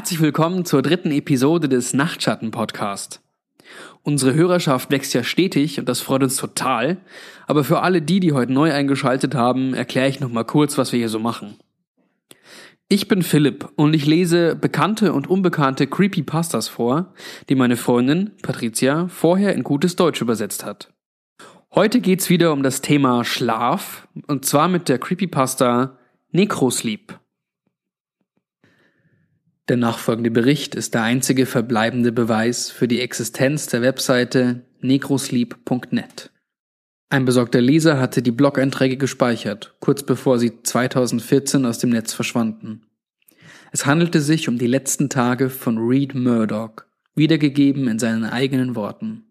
Herzlich willkommen zur dritten Episode des Nachtschatten Podcast. Unsere Hörerschaft wächst ja stetig und das freut uns total. Aber für alle die, die heute neu eingeschaltet haben, erkläre ich nochmal kurz, was wir hier so machen. Ich bin Philipp und ich lese bekannte und unbekannte Creepypastas vor, die meine Freundin, Patricia, vorher in gutes Deutsch übersetzt hat. Heute geht's wieder um das Thema Schlaf und zwar mit der Creepypasta Necrosleep. Der nachfolgende Bericht ist der einzige verbleibende Beweis für die Existenz der Webseite necrosleep.net. Ein besorgter Leser hatte die Blog-Einträge gespeichert, kurz bevor sie 2014 aus dem Netz verschwanden. Es handelte sich um die letzten Tage von Reed Murdoch, wiedergegeben in seinen eigenen Worten.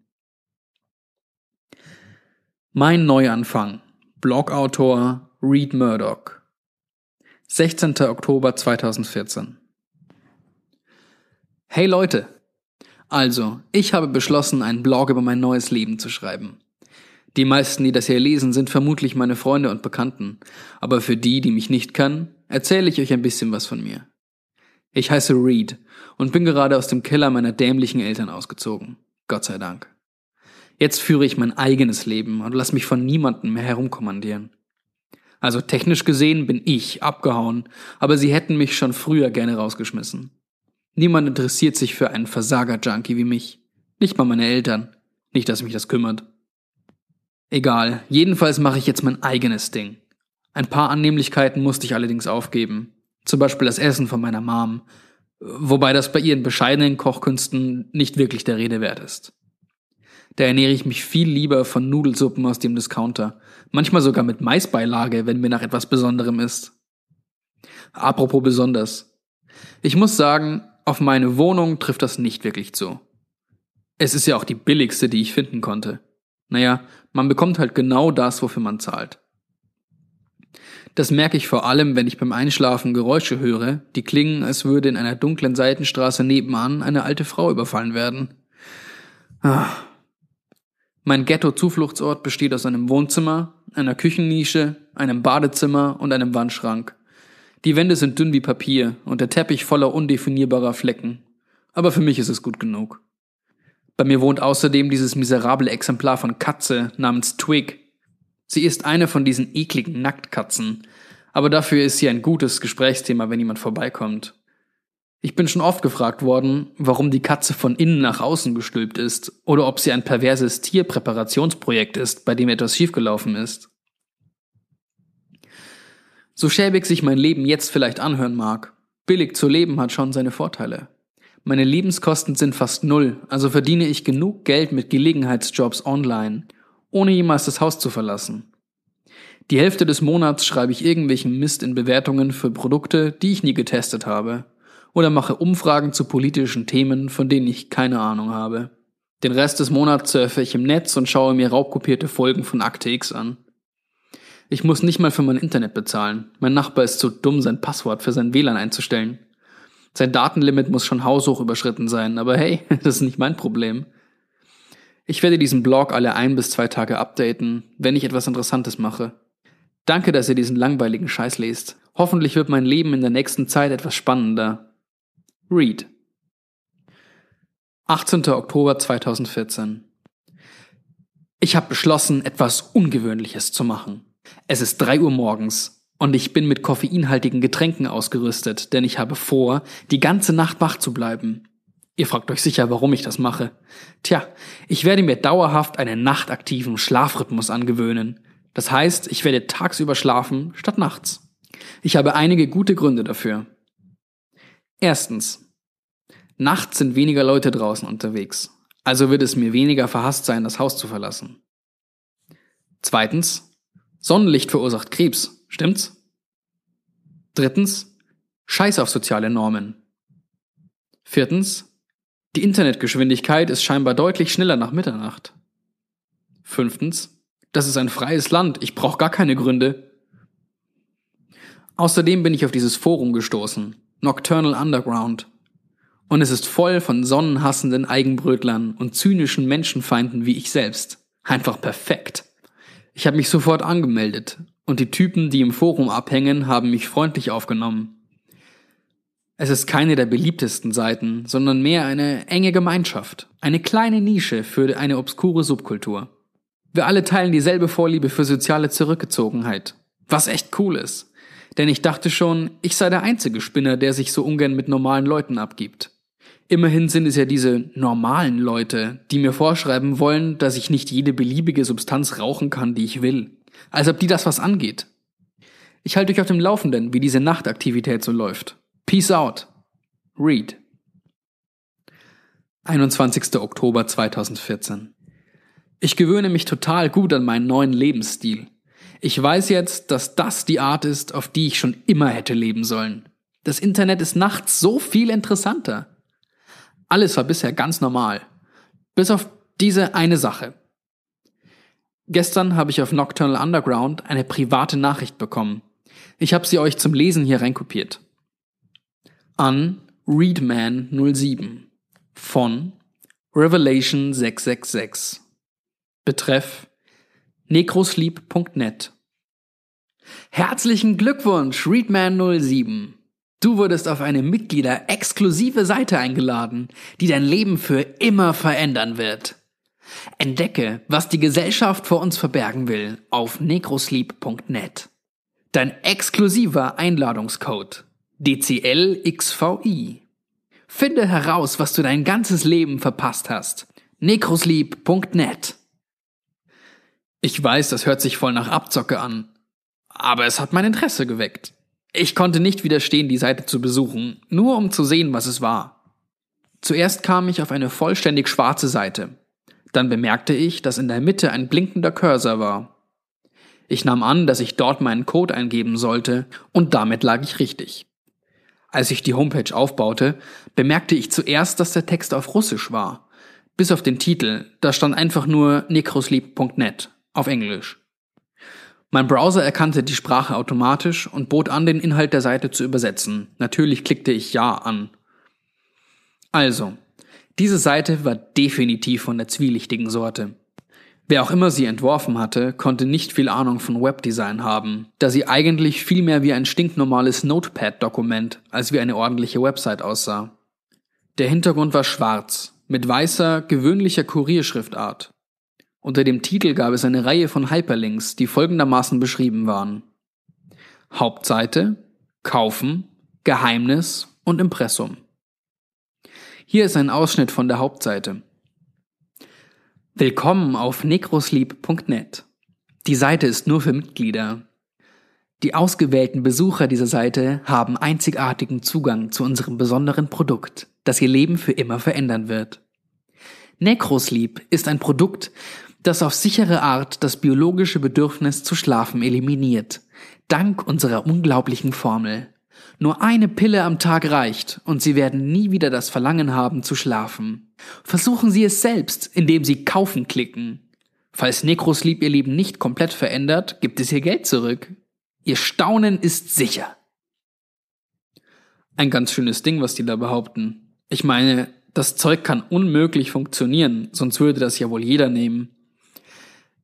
Mein Neuanfang. Blogautor Reed Murdoch. 16. Oktober 2014. Hey Leute! Also, ich habe beschlossen, einen Blog über mein neues Leben zu schreiben. Die meisten, die das hier lesen, sind vermutlich meine Freunde und Bekannten, aber für die, die mich nicht kennen, erzähle ich euch ein bisschen was von mir. Ich heiße Reed und bin gerade aus dem Keller meiner dämlichen Eltern ausgezogen. Gott sei Dank. Jetzt führe ich mein eigenes Leben und lass mich von niemandem mehr herumkommandieren. Also technisch gesehen bin ich abgehauen, aber sie hätten mich schon früher gerne rausgeschmissen. Niemand interessiert sich für einen Versager-Junkie wie mich. Nicht mal meine Eltern. Nicht, dass mich das kümmert. Egal, jedenfalls mache ich jetzt mein eigenes Ding. Ein paar Annehmlichkeiten musste ich allerdings aufgeben. Zum Beispiel das Essen von meiner Mom. Wobei das bei ihren bescheidenen Kochkünsten nicht wirklich der Rede wert ist. Da ernähre ich mich viel lieber von Nudelsuppen aus dem Discounter. Manchmal sogar mit Maisbeilage, wenn mir nach etwas Besonderem ist. Apropos besonders. Ich muss sagen, auf meine Wohnung trifft das nicht wirklich zu. Es ist ja auch die billigste, die ich finden konnte. Naja, man bekommt halt genau das, wofür man zahlt. Das merke ich vor allem, wenn ich beim Einschlafen Geräusche höre, die klingen, als würde in einer dunklen Seitenstraße nebenan eine alte Frau überfallen werden. Ah. Mein Ghetto-Zufluchtsort besteht aus einem Wohnzimmer, einer Küchennische, einem Badezimmer und einem Wandschrank. Die Wände sind dünn wie Papier und der Teppich voller undefinierbarer Flecken. Aber für mich ist es gut genug. Bei mir wohnt außerdem dieses miserable Exemplar von Katze namens Twig. Sie ist eine von diesen ekligen Nacktkatzen, aber dafür ist sie ein gutes Gesprächsthema, wenn jemand vorbeikommt. Ich bin schon oft gefragt worden, warum die Katze von innen nach außen gestülpt ist oder ob sie ein perverses Tierpräparationsprojekt ist, bei dem etwas schiefgelaufen ist. So schäbig sich mein Leben jetzt vielleicht anhören mag, billig zu leben hat schon seine Vorteile. Meine Lebenskosten sind fast null, also verdiene ich genug Geld mit Gelegenheitsjobs online, ohne jemals das Haus zu verlassen. Die Hälfte des Monats schreibe ich irgendwelchen Mist in Bewertungen für Produkte, die ich nie getestet habe, oder mache Umfragen zu politischen Themen, von denen ich keine Ahnung habe. Den Rest des Monats surfe ich im Netz und schaue mir raubkopierte Folgen von Akte X an. Ich muss nicht mal für mein Internet bezahlen. Mein Nachbar ist zu dumm, sein Passwort für sein WLAN einzustellen. Sein Datenlimit muss schon haushoch überschritten sein, aber hey, das ist nicht mein Problem. Ich werde diesen Blog alle ein bis zwei Tage updaten, wenn ich etwas Interessantes mache. Danke, dass ihr diesen langweiligen Scheiß lest. Hoffentlich wird mein Leben in der nächsten Zeit etwas spannender. Read. 18. Oktober 2014. Ich habe beschlossen, etwas Ungewöhnliches zu machen. Es ist drei Uhr morgens und ich bin mit koffeinhaltigen Getränken ausgerüstet, denn ich habe vor, die ganze Nacht wach zu bleiben. Ihr fragt euch sicher, warum ich das mache. Tja, ich werde mir dauerhaft einen nachtaktiven Schlafrhythmus angewöhnen. Das heißt, ich werde tagsüber schlafen statt nachts. Ich habe einige gute Gründe dafür. Erstens. Nachts sind weniger Leute draußen unterwegs. Also wird es mir weniger verhasst sein, das Haus zu verlassen. Zweitens. Sonnenlicht verursacht Krebs, stimmt's? Drittens, Scheiß auf soziale Normen. Viertens, die Internetgeschwindigkeit ist scheinbar deutlich schneller nach Mitternacht. Fünftens, das ist ein freies Land, ich brauche gar keine Gründe. Außerdem bin ich auf dieses Forum gestoßen, Nocturnal Underground. Und es ist voll von sonnenhassenden Eigenbrötlern und zynischen Menschenfeinden wie ich selbst. Einfach perfekt. Ich habe mich sofort angemeldet und die Typen, die im Forum abhängen, haben mich freundlich aufgenommen. Es ist keine der beliebtesten Seiten, sondern mehr eine enge Gemeinschaft, eine kleine Nische für eine obskure Subkultur. Wir alle teilen dieselbe Vorliebe für soziale Zurückgezogenheit, was echt cool ist. Denn ich dachte schon, ich sei der einzige Spinner, der sich so ungern mit normalen Leuten abgibt. Immerhin sind es ja diese normalen Leute, die mir vorschreiben wollen, dass ich nicht jede beliebige Substanz rauchen kann, die ich will. Als ob die das was angeht. Ich halte euch auf dem Laufenden, wie diese Nachtaktivität so läuft. Peace out. Read. 21. Oktober 2014. Ich gewöhne mich total gut an meinen neuen Lebensstil. Ich weiß jetzt, dass das die Art ist, auf die ich schon immer hätte leben sollen. Das Internet ist nachts so viel interessanter. Alles war bisher ganz normal. Bis auf diese eine Sache. Gestern habe ich auf Nocturnal Underground eine private Nachricht bekommen. Ich habe sie euch zum Lesen hier reinkopiert an Readman07 von Revelation 666. Betreff necrosleep.net. Herzlichen Glückwunsch, Readman07. Du wurdest auf eine Mitglieder-exklusive Seite eingeladen, die dein Leben für immer verändern wird. Entdecke, was die Gesellschaft vor uns verbergen will, auf necrosleep.net. Dein exklusiver Einladungscode DCLXVI. Finde heraus, was du dein ganzes Leben verpasst hast. Necrosleep.net. Ich weiß, das hört sich voll nach Abzocke an, aber es hat mein Interesse geweckt. Ich konnte nicht widerstehen, die Seite zu besuchen, nur um zu sehen, was es war. Zuerst kam ich auf eine vollständig schwarze Seite. Dann bemerkte ich, dass in der Mitte ein blinkender Cursor war. Ich nahm an, dass ich dort meinen Code eingeben sollte, und damit lag ich richtig. Als ich die Homepage aufbaute, bemerkte ich zuerst, dass der Text auf Russisch war. Bis auf den Titel, da stand einfach nur necrosleep.net auf Englisch. Mein Browser erkannte die Sprache automatisch und bot an, den Inhalt der Seite zu übersetzen. Natürlich klickte ich Ja an. Also, diese Seite war definitiv von der zwielichtigen Sorte. Wer auch immer sie entworfen hatte, konnte nicht viel Ahnung von Webdesign haben, da sie eigentlich viel mehr wie ein stinknormales Notepad-Dokument als wie eine ordentliche Website aussah. Der Hintergrund war schwarz, mit weißer, gewöhnlicher Kurierschriftart. Unter dem Titel gab es eine Reihe von Hyperlinks, die folgendermaßen beschrieben waren. Hauptseite, Kaufen, Geheimnis und Impressum. Hier ist ein Ausschnitt von der Hauptseite. Willkommen auf necrosleep.net. Die Seite ist nur für Mitglieder. Die ausgewählten Besucher dieser Seite haben einzigartigen Zugang zu unserem besonderen Produkt, das ihr Leben für immer verändern wird. Necrosleep ist ein Produkt, das auf sichere Art das biologische Bedürfnis zu schlafen eliminiert, dank unserer unglaublichen Formel. Nur eine Pille am Tag reicht und Sie werden nie wieder das Verlangen haben zu schlafen. Versuchen Sie es selbst, indem Sie kaufen klicken. Falls Necrosleep Ihr Leben nicht komplett verändert, gibt es Ihr Geld zurück. Ihr Staunen ist sicher. Ein ganz schönes Ding, was die da behaupten. Ich meine, das Zeug kann unmöglich funktionieren, sonst würde das ja wohl jeder nehmen.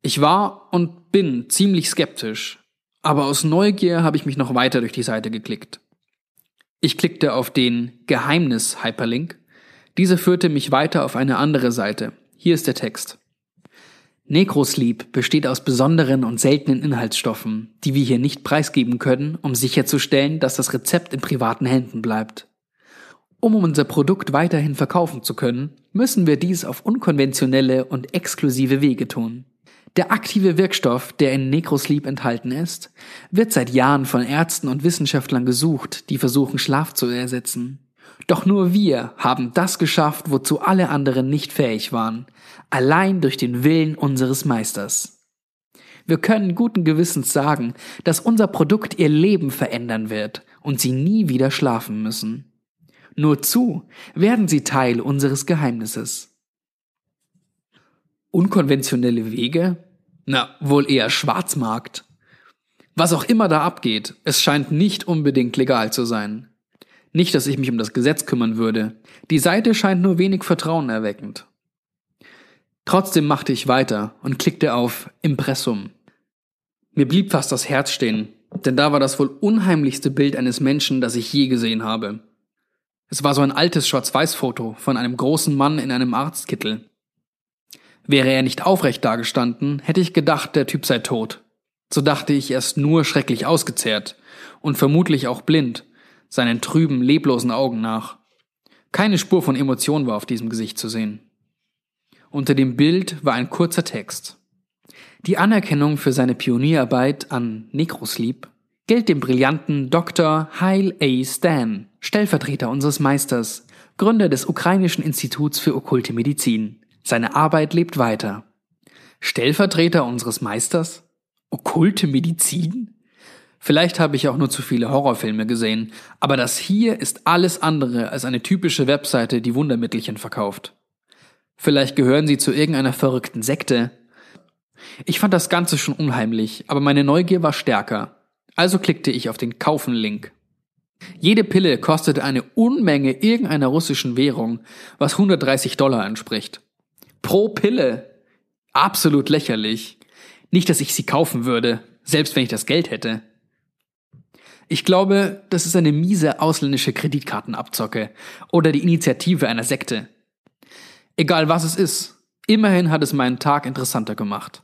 Ich war und bin ziemlich skeptisch, aber aus Neugier habe ich mich noch weiter durch die Seite geklickt. Ich klickte auf den Geheimnis-Hyperlink. Dieser führte mich weiter auf eine andere Seite. Hier ist der Text. Necrosleep besteht aus besonderen und seltenen Inhaltsstoffen, die wir hier nicht preisgeben können, um sicherzustellen, dass das Rezept in privaten Händen bleibt. Um unser Produkt weiterhin verkaufen zu können, müssen wir dies auf unkonventionelle und exklusive Wege tun. Der aktive Wirkstoff, der in Necrosleep enthalten ist, wird seit Jahren von Ärzten und Wissenschaftlern gesucht, die versuchen Schlaf zu ersetzen. Doch nur wir haben das geschafft, wozu alle anderen nicht fähig waren, allein durch den Willen unseres Meisters. Wir können guten Gewissens sagen, dass unser Produkt ihr Leben verändern wird und sie nie wieder schlafen müssen. Nur zu werden sie Teil unseres Geheimnisses. Unkonventionelle Wege? Na, wohl eher Schwarzmarkt. Was auch immer da abgeht, es scheint nicht unbedingt legal zu sein. Nicht, dass ich mich um das Gesetz kümmern würde. Die Seite scheint nur wenig Vertrauen erweckend. Trotzdem machte ich weiter und klickte auf Impressum. Mir blieb fast das Herz stehen, denn da war das wohl unheimlichste Bild eines Menschen, das ich je gesehen habe. Es war so ein altes Schwarz-Weiß-Foto von einem großen Mann in einem Arztkittel. Wäre er nicht aufrecht dagestanden, hätte ich gedacht, der Typ sei tot. So dachte ich erst nur schrecklich ausgezehrt und vermutlich auch blind, seinen trüben, leblosen Augen nach. Keine Spur von Emotion war auf diesem Gesicht zu sehen. Unter dem Bild war ein kurzer Text. Die Anerkennung für seine Pionierarbeit an Necrosleep gilt dem brillanten Dr. Heil A. Stan, Stellvertreter unseres Meisters, Gründer des Ukrainischen Instituts für okkulte Medizin. Seine Arbeit lebt weiter. Stellvertreter unseres Meisters? Okkulte Medizin? Vielleicht habe ich auch nur zu viele Horrorfilme gesehen, aber das hier ist alles andere als eine typische Webseite, die Wundermittelchen verkauft. Vielleicht gehören sie zu irgendeiner verrückten Sekte. Ich fand das Ganze schon unheimlich, aber meine Neugier war stärker. Also klickte ich auf den Kaufen-Link. Jede Pille kostete eine Unmenge irgendeiner russischen Währung, was 130 Dollar entspricht. Pro Pille. Absolut lächerlich. Nicht, dass ich sie kaufen würde, selbst wenn ich das Geld hätte. Ich glaube, das ist eine miese ausländische Kreditkartenabzocke oder die Initiative einer Sekte. Egal was es ist, immerhin hat es meinen Tag interessanter gemacht.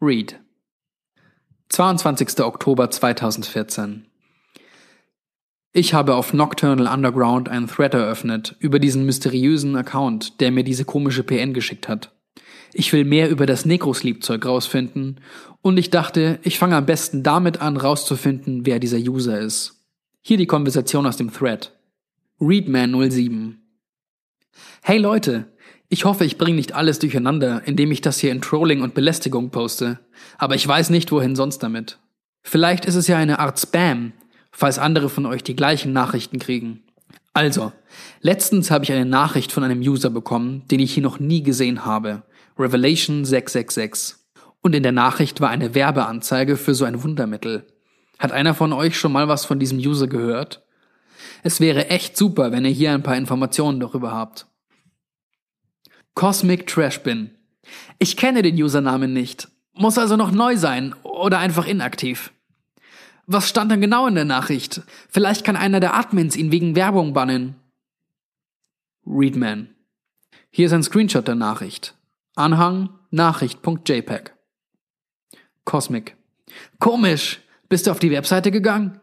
Read. 22. Oktober 2014. Ich habe auf Nocturnal Underground einen Thread eröffnet über diesen mysteriösen Account, der mir diese komische PN geschickt hat. Ich will mehr über das Necrosleep-Zeug rausfinden und ich dachte, ich fange am besten damit an, rauszufinden, wer dieser User ist. Hier die Konversation aus dem Thread. Readman07 Hey Leute, ich hoffe, ich bringe nicht alles durcheinander, indem ich das hier in Trolling und Belästigung poste, aber ich weiß nicht, wohin sonst damit. Vielleicht ist es ja eine Art Spam, falls andere von euch die gleichen Nachrichten kriegen. Also, letztens habe ich eine Nachricht von einem User bekommen, den ich hier noch nie gesehen habe. Revelation 666. Und in der Nachricht war eine Werbeanzeige für so ein Wundermittel. Hat einer von euch schon mal was von diesem User gehört? Es wäre echt super, wenn ihr hier ein paar Informationen darüber habt. Cosmic Trash Bin. Ich kenne den Usernamen nicht. Muss also noch neu sein oder einfach inaktiv. Was stand denn genau in der Nachricht? Vielleicht kann einer der Admins ihn wegen Werbung bannen. Readman. Hier ist ein Screenshot der Nachricht. Anhang Nachricht.jpg. Cosmic. Komisch. Bist du auf die Webseite gegangen?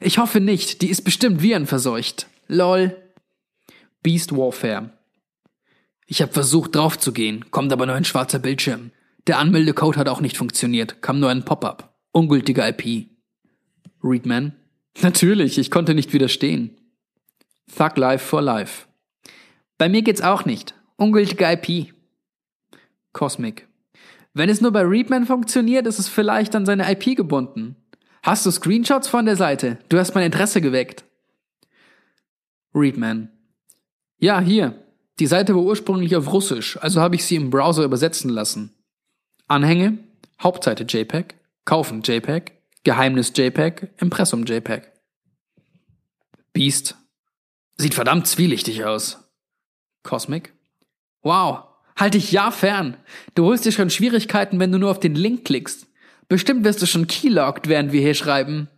Ich hoffe nicht. Die ist bestimmt virenverseucht. Lol. Beast Warfare. Ich habe versucht draufzugehen, kommt aber nur ein schwarzer Bildschirm. Der Anmeldecode hat auch nicht funktioniert, kam nur ein Pop-up. Ungültige IP. Readman. Natürlich, ich konnte nicht widerstehen. Thug Life for Life. Bei mir geht's auch nicht. Ungültige IP. Cosmic. Wenn es nur bei Readman funktioniert, ist es vielleicht an seine IP gebunden. Hast du Screenshots von der Seite? Du hast mein Interesse geweckt. Readman. Ja, hier. Die Seite war ursprünglich auf Russisch, also habe ich sie im Browser übersetzen lassen. Anhänge, Hauptseite JPEG, Kaufen JPEG, Geheimnis JPEG, Impressum JPEG. Beast. Sieht verdammt zwielichtig aus. Cosmic. Wow, halt dich ja fern. Du holst dir schon Schwierigkeiten, wenn du nur auf den Link klickst. Bestimmt wirst du schon keylogged, während wir hier schreiben.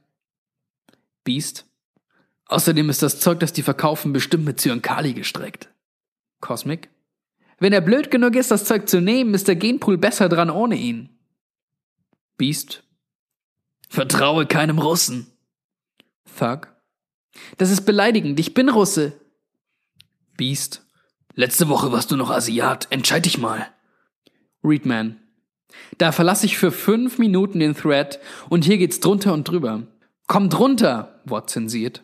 Beast. Außerdem ist das Zeug, das die verkaufen, bestimmt mit Zyankali gestreckt. Cosmic. Wenn er blöd genug ist, das Zeug zu nehmen, ist der Genpool besser dran ohne ihn. Beast. Vertraue keinem Russen. Thug. Das ist beleidigend, ich bin Russe. Beast. Letzte Woche warst du noch Asiat, entscheid dich mal. Readman. Da verlasse ich für fünf Minuten den Thread und hier geht's drunter und drüber. Komm drunter, Wort zensiert.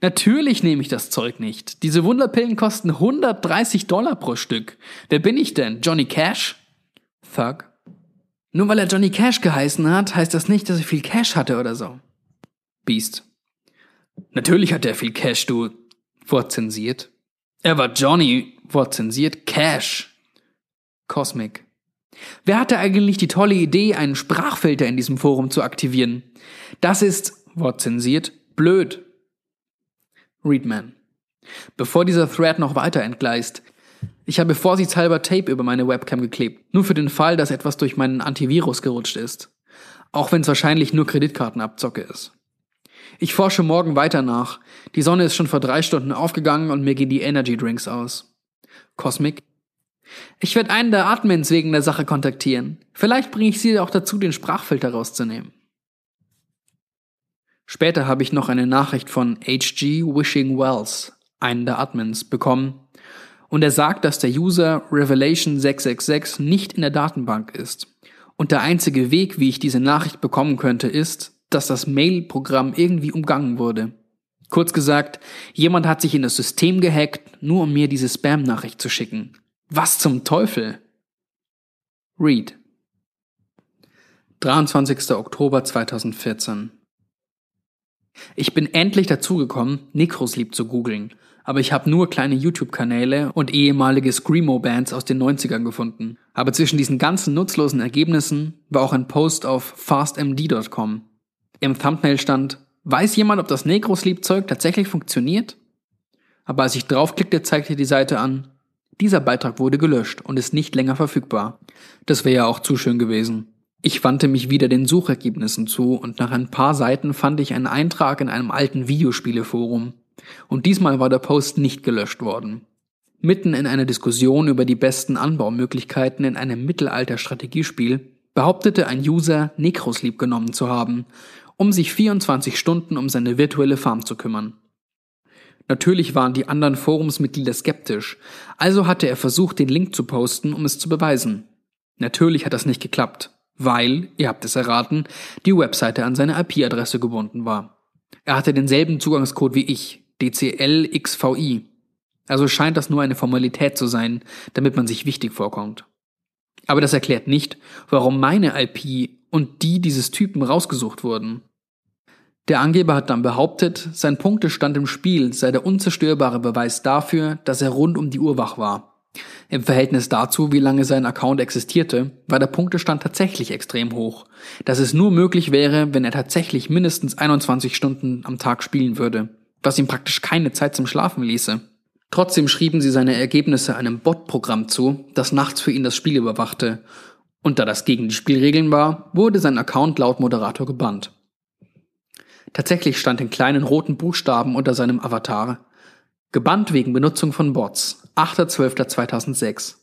Natürlich nehme ich das Zeug nicht. Diese Wunderpillen kosten 130 Dollar pro Stück. Wer bin ich denn? Johnny Cash? Thug. Nur weil er Johnny Cash geheißen hat, heißt das nicht, dass er viel Cash hatte oder so. Beast. Natürlich hat er viel Cash, du. Wort zensiert. Er war Johnny, Wort zensiert, Cash. Cosmic. Wer hatte eigentlich die tolle Idee, einen Sprachfilter in diesem Forum zu aktivieren? Das ist, Wort zensiert, blöd. Readman. Bevor dieser Thread noch weiter entgleist, ich habe vorsichtshalber Tape über meine Webcam geklebt, nur für den Fall, dass etwas durch meinen Antivirus gerutscht ist. Auch wenn es wahrscheinlich nur Kreditkartenabzocke ist. Ich forsche morgen weiter nach. Die Sonne ist schon vor drei Stunden aufgegangen und mir gehen die Energy Drinks aus. Cosmic. Ich werde einen der Admins wegen der Sache kontaktieren. Vielleicht bringe ich sie auch dazu, den Sprachfilter rauszunehmen. Später habe ich noch eine Nachricht von HG Wishing Wells, einen der Admins, bekommen. Und er sagt, dass der User Revelation 666 nicht in der Datenbank ist. Und der einzige Weg, wie ich diese Nachricht bekommen könnte, ist, dass das Mail-Programm irgendwie umgangen wurde. Kurz gesagt, jemand hat sich in das System gehackt, nur um mir diese Spam-Nachricht zu schicken. Was zum Teufel? Read. 23. Oktober 2014. Ich bin endlich dazugekommen, Necrosleep zu googeln, aber ich habe nur kleine YouTube-Kanäle und ehemalige Screamo-Bands aus den 90ern gefunden. Aber zwischen diesen ganzen nutzlosen Ergebnissen war auch ein Post auf fastmd.com. Im Thumbnail stand, weiß jemand, ob das Necrosleep-Zeug tatsächlich funktioniert? Aber als ich draufklickte, zeigte die Seite an, dieser Beitrag wurde gelöscht und ist nicht länger verfügbar. Das wäre ja auch zu schön gewesen. Ich wandte mich wieder den Suchergebnissen zu und nach ein paar Seiten fand ich einen Eintrag in einem alten Videospieleforum. Und diesmal war der Post nicht gelöscht worden. Mitten in einer Diskussion über die besten Anbaumöglichkeiten in einem Mittelalter-Strategiespiel behauptete ein User, Necrosleep genommen zu haben, um sich 24 Stunden um seine virtuelle Farm zu kümmern. Natürlich waren die anderen Forumsmitglieder skeptisch, also hatte er versucht, den Link zu posten, um es zu beweisen. Natürlich hat das nicht geklappt weil, ihr habt es erraten, die Webseite an seine IP-Adresse gebunden war. Er hatte denselben Zugangscode wie ich, DCLXVI. Also scheint das nur eine Formalität zu sein, damit man sich wichtig vorkommt. Aber das erklärt nicht, warum meine IP und die dieses Typen rausgesucht wurden. Der Angeber hat dann behauptet, sein Punktestand im Spiel sei der unzerstörbare Beweis dafür, dass er rund um die Uhr wach war. Im Verhältnis dazu, wie lange sein Account existierte, war der Punktestand tatsächlich extrem hoch, dass es nur möglich wäre, wenn er tatsächlich mindestens 21 Stunden am Tag spielen würde, was ihm praktisch keine Zeit zum Schlafen ließe. Trotzdem schrieben sie seine Ergebnisse einem Bot-Programm zu, das nachts für ihn das Spiel überwachte, und da das gegen die Spielregeln war, wurde sein Account laut Moderator gebannt. Tatsächlich stand in kleinen roten Buchstaben unter seinem Avatar Gebannt wegen Benutzung von Bots. 8.12.2006.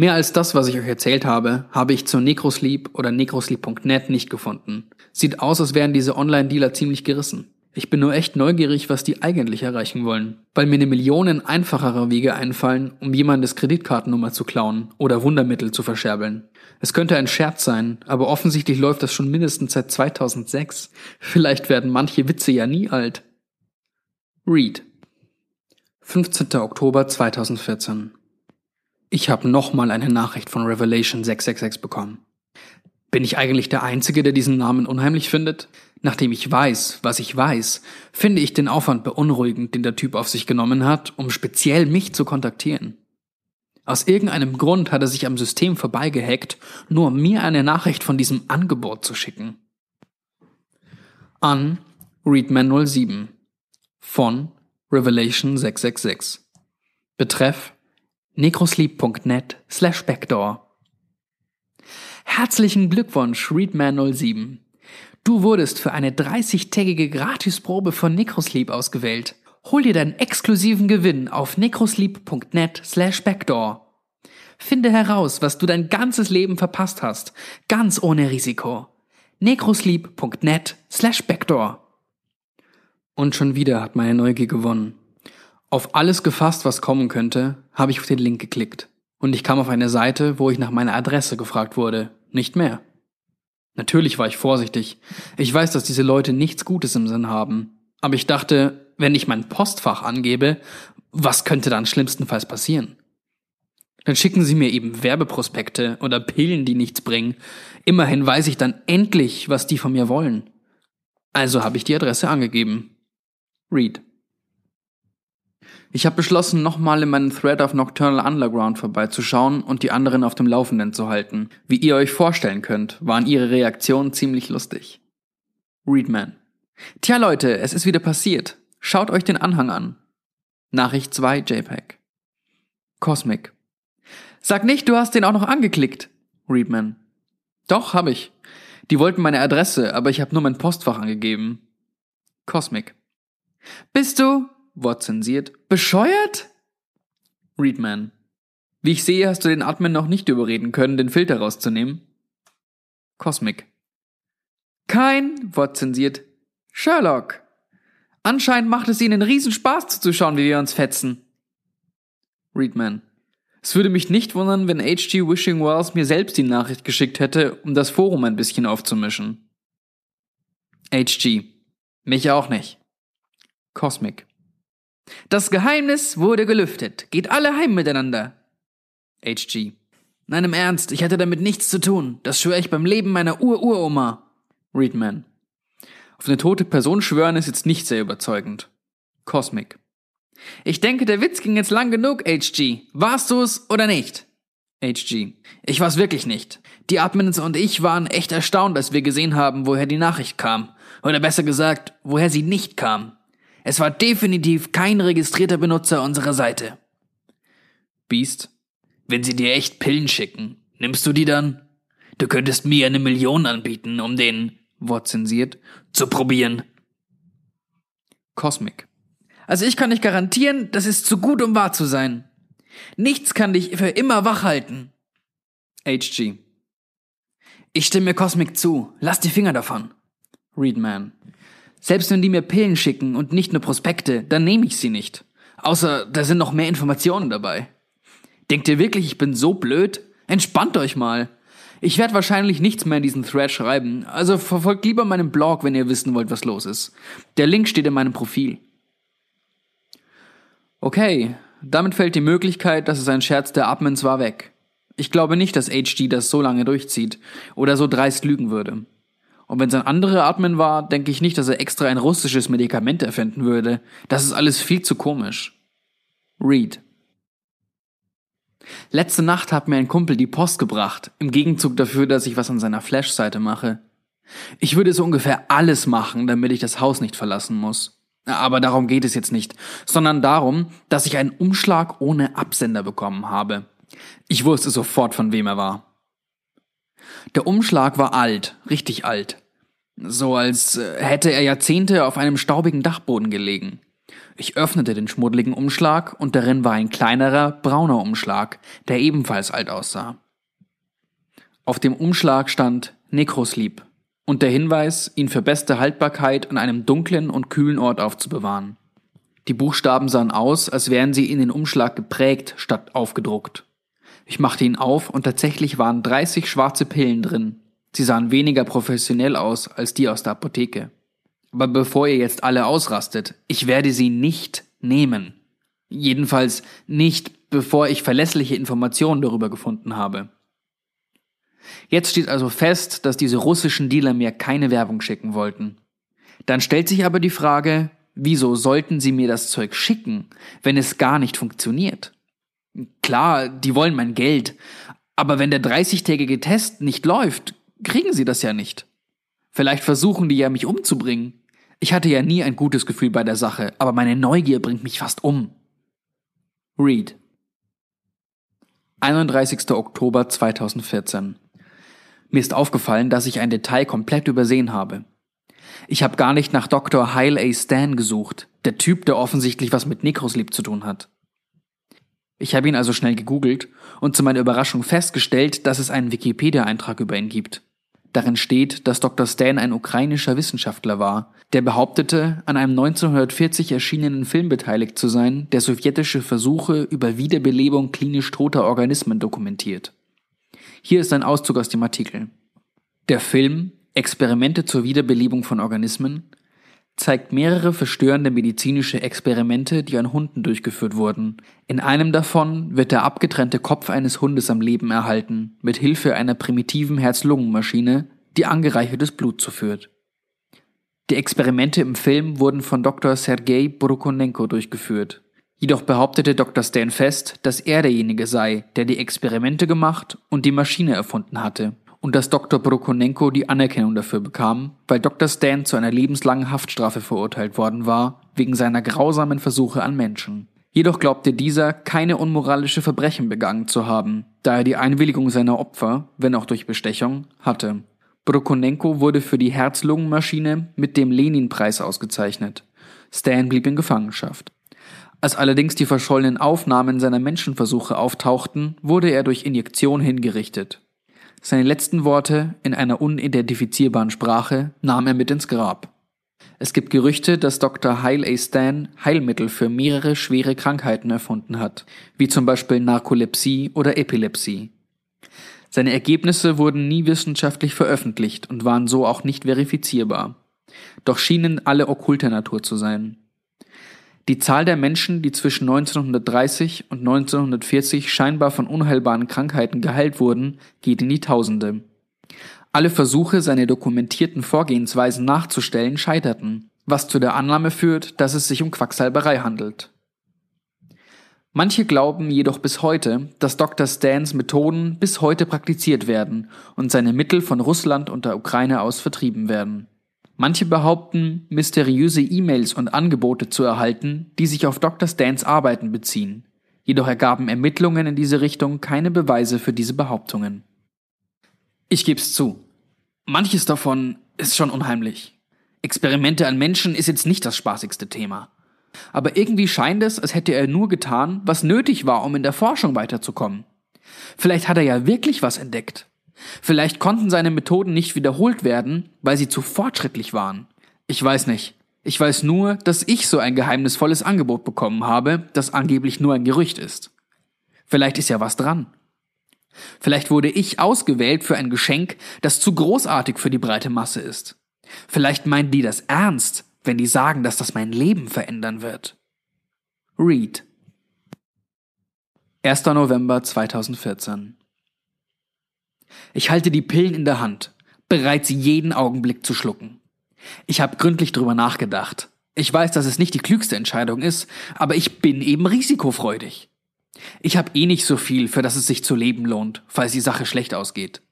Mehr als das, was ich euch erzählt habe, habe ich zur Necrosleep oder necrosleep.net nicht gefunden. Sieht aus, als wären diese Online-Dealer ziemlich gerissen. Ich bin nur echt neugierig, was die eigentlich erreichen wollen, weil mir eine Millionen einfachere Wege einfallen, um jemandes Kreditkartennummer zu klauen oder Wundermittel zu verscherbeln. Es könnte ein Scherz sein, aber offensichtlich läuft das schon mindestens seit 2006. Vielleicht werden manche Witze ja nie alt. Read. 15. Oktober 2014. Ich habe nochmal eine Nachricht von Revelation 666 bekommen. Bin ich eigentlich der Einzige, der diesen Namen unheimlich findet? Nachdem ich weiß, was ich weiß, finde ich den Aufwand beunruhigend, den der Typ auf sich genommen hat, um speziell mich zu kontaktieren. Aus irgendeinem Grund hat er sich am System vorbeigehackt, nur um mir eine Nachricht von diesem Angebot zu schicken. An Readman 07 von Revelation 666. Betreff necrosleep.net slash backdoor. Herzlichen Glückwunsch, Readman07. Du wurdest für eine 30-tägige Gratisprobe von Necrosleep ausgewählt. Hol dir deinen exklusiven Gewinn auf necrosleep.net slash backdoor. Finde heraus, was du dein ganzes Leben verpasst hast, ganz ohne Risiko. necrosleep.net slash backdoor. Und schon wieder hat meine Neugier gewonnen. Auf alles gefasst, was kommen könnte, habe ich auf den Link geklickt. Und ich kam auf eine Seite, wo ich nach meiner Adresse gefragt wurde. Nicht mehr. Natürlich war ich vorsichtig. Ich weiß, dass diese Leute nichts Gutes im Sinn haben. Aber ich dachte, wenn ich mein Postfach angebe, was könnte dann schlimmstenfalls passieren? Dann schicken sie mir eben Werbeprospekte oder Pillen, die nichts bringen. Immerhin weiß ich dann endlich, was die von mir wollen. Also habe ich die Adresse angegeben. Read. Ich habe beschlossen, nochmal in meinem Thread auf Nocturnal Underground vorbeizuschauen und die anderen auf dem Laufenden zu halten. Wie ihr euch vorstellen könnt, waren ihre Reaktionen ziemlich lustig. Readman. Tja Leute, es ist wieder passiert. Schaut euch den Anhang an. Nachricht 2 JPEG. Cosmic. Sag nicht, du hast den auch noch angeklickt. Readman. Doch, hab ich. Die wollten meine Adresse, aber ich habe nur mein Postfach angegeben. Cosmic. Bist du, Wort zensiert, bescheuert? Readman. Wie ich sehe, hast du den Admin noch nicht überreden können, den Filter rauszunehmen. Cosmic. Kein, Wort zensiert, Sherlock. Anscheinend macht es ihnen riesen Spaß zuzuschauen, wie wir uns fetzen. Readman. Es würde mich nicht wundern, wenn H.G. Wishing Wells mir selbst die Nachricht geschickt hätte, um das Forum ein bisschen aufzumischen. H.G. Mich auch nicht. Cosmic. Das Geheimnis wurde gelüftet. Geht alle heim miteinander. HG. Nein, im Ernst, ich hatte damit nichts zu tun. Das schwöre ich beim Leben meiner Ur-Uroma. Readman. Auf eine tote Person schwören ist jetzt nicht sehr überzeugend. Cosmic. Ich denke, der Witz ging jetzt lang genug, HG. Warst du es oder nicht? HG. Ich war's wirklich nicht. Die Admins und ich waren echt erstaunt, als wir gesehen haben, woher die Nachricht kam. Oder besser gesagt, woher sie nicht kam. Es war definitiv kein registrierter Benutzer unserer Seite. Beast. Wenn sie dir echt Pillen schicken, nimmst du die dann? Du könntest mir eine Million anbieten, um den, Wort zensiert, zu probieren. Cosmic. Also ich kann nicht garantieren, das ist zu gut, um wahr zu sein. Nichts kann dich für immer wach halten. HG. Ich stimme Cosmic zu. Lass die Finger davon. Readman. Selbst wenn die mir Pillen schicken und nicht nur Prospekte, dann nehme ich sie nicht. Außer da sind noch mehr Informationen dabei. Denkt ihr wirklich, ich bin so blöd? Entspannt euch mal. Ich werde wahrscheinlich nichts mehr in diesen Thread schreiben, also verfolgt lieber meinen Blog, wenn ihr wissen wollt, was los ist. Der Link steht in meinem Profil. Okay, damit fällt die Möglichkeit, dass es ein Scherz der Admins war, weg. Ich glaube nicht, dass HG das so lange durchzieht oder so dreist lügen würde. Und wenn es ein anderer Admin war, denke ich nicht, dass er extra ein russisches Medikament erfinden würde. Das ist alles viel zu komisch. Read. Letzte Nacht hat mir ein Kumpel die Post gebracht, im Gegenzug dafür, dass ich was an seiner Flash-Seite mache. Ich würde so ungefähr alles machen, damit ich das Haus nicht verlassen muss. Aber darum geht es jetzt nicht, sondern darum, dass ich einen Umschlag ohne Absender bekommen habe. Ich wusste sofort, von wem er war. Der Umschlag war alt, richtig alt. So als äh, hätte er Jahrzehnte auf einem staubigen Dachboden gelegen. Ich öffnete den schmuddeligen Umschlag und darin war ein kleinerer, brauner Umschlag, der ebenfalls alt aussah. Auf dem Umschlag stand Necrosleep und der Hinweis, ihn für beste Haltbarkeit an einem dunklen und kühlen Ort aufzubewahren. Die Buchstaben sahen aus, als wären sie in den Umschlag geprägt statt aufgedruckt. Ich machte ihn auf und tatsächlich waren 30 schwarze Pillen drin. Sie sahen weniger professionell aus als die aus der Apotheke. Aber bevor ihr jetzt alle ausrastet, ich werde sie nicht nehmen. Jedenfalls nicht, bevor ich verlässliche Informationen darüber gefunden habe. Jetzt steht also fest, dass diese russischen Dealer mir keine Werbung schicken wollten. Dann stellt sich aber die Frage, wieso sollten sie mir das Zeug schicken, wenn es gar nicht funktioniert? Klar, die wollen mein Geld, aber wenn der 30-tägige Test nicht läuft, kriegen sie das ja nicht. Vielleicht versuchen die ja mich umzubringen. Ich hatte ja nie ein gutes Gefühl bei der Sache, aber meine Neugier bringt mich fast um. Read. 31. Oktober 2014. Mir ist aufgefallen, dass ich ein Detail komplett übersehen habe. Ich habe gar nicht nach Dr. Heil A. Stan gesucht, der Typ, der offensichtlich was mit Necrosleep zu tun hat. Ich habe ihn also schnell gegoogelt und zu meiner Überraschung festgestellt, dass es einen Wikipedia-Eintrag über ihn gibt. Darin steht, dass Dr. Stan ein ukrainischer Wissenschaftler war, der behauptete, an einem 1940 erschienenen Film beteiligt zu sein, der sowjetische Versuche über Wiederbelebung klinisch toter Organismen dokumentiert. Hier ist ein Auszug aus dem Artikel. Der Film Experimente zur Wiederbelebung von Organismen zeigt mehrere verstörende medizinische Experimente, die an Hunden durchgeführt wurden. In einem davon wird der abgetrennte Kopf eines Hundes am Leben erhalten, mit Hilfe einer primitiven Herz-Lungen-Maschine, die angereichertes Blut zuführt. Die Experimente im Film wurden von Dr. Sergei Brukonenko durchgeführt. Jedoch behauptete Dr. Stan fest, dass er derjenige sei, der die Experimente gemacht und die Maschine erfunden hatte und dass Dr. Brukonenko die Anerkennung dafür bekam, weil Dr. Stan zu einer lebenslangen Haftstrafe verurteilt worden war, wegen seiner grausamen Versuche an Menschen. Jedoch glaubte dieser, keine unmoralische Verbrechen begangen zu haben, da er die Einwilligung seiner Opfer, wenn auch durch Bestechung, hatte. Brokonenko wurde für die Herz-Lungen-Maschine mit dem Lenin-Preis ausgezeichnet. Stan blieb in Gefangenschaft. Als allerdings die verschollenen Aufnahmen seiner Menschenversuche auftauchten, wurde er durch Injektion hingerichtet. Seine letzten Worte in einer unidentifizierbaren Sprache nahm er mit ins Grab. Es gibt Gerüchte, dass Dr. Heil A. Stan Heilmittel für mehrere schwere Krankheiten erfunden hat, wie zum Beispiel Narkolepsie oder Epilepsie. Seine Ergebnisse wurden nie wissenschaftlich veröffentlicht und waren so auch nicht verifizierbar. Doch schienen alle okkulter Natur zu sein. Die Zahl der Menschen, die zwischen 1930 und 1940 scheinbar von unheilbaren Krankheiten geheilt wurden, geht in die Tausende. Alle Versuche, seine dokumentierten Vorgehensweisen nachzustellen, scheiterten, was zu der Annahme führt, dass es sich um Quacksalberei handelt. Manche glauben jedoch bis heute, dass Dr. Stans Methoden bis heute praktiziert werden und seine Mittel von Russland und der Ukraine aus vertrieben werden. Manche behaupten, mysteriöse E-Mails und Angebote zu erhalten, die sich auf Dr. Stans Arbeiten beziehen. Jedoch ergaben Ermittlungen in diese Richtung keine Beweise für diese Behauptungen. Ich geb's zu. Manches davon ist schon unheimlich. Experimente an Menschen ist jetzt nicht das spaßigste Thema. Aber irgendwie scheint es, als hätte er nur getan, was nötig war, um in der Forschung weiterzukommen. Vielleicht hat er ja wirklich was entdeckt. Vielleicht konnten seine Methoden nicht wiederholt werden, weil sie zu fortschrittlich waren. Ich weiß nicht. Ich weiß nur, dass ich so ein geheimnisvolles Angebot bekommen habe, das angeblich nur ein Gerücht ist. Vielleicht ist ja was dran. Vielleicht wurde ich ausgewählt für ein Geschenk, das zu großartig für die breite Masse ist. Vielleicht meinen die das ernst wenn die sagen, dass das mein Leben verändern wird. Read. 1. November 2014 Ich halte die Pillen in der Hand, bereit sie jeden Augenblick zu schlucken. Ich habe gründlich drüber nachgedacht. Ich weiß, dass es nicht die klügste Entscheidung ist, aber ich bin eben risikofreudig. Ich habe eh nicht so viel, für das es sich zu leben lohnt, falls die Sache schlecht ausgeht.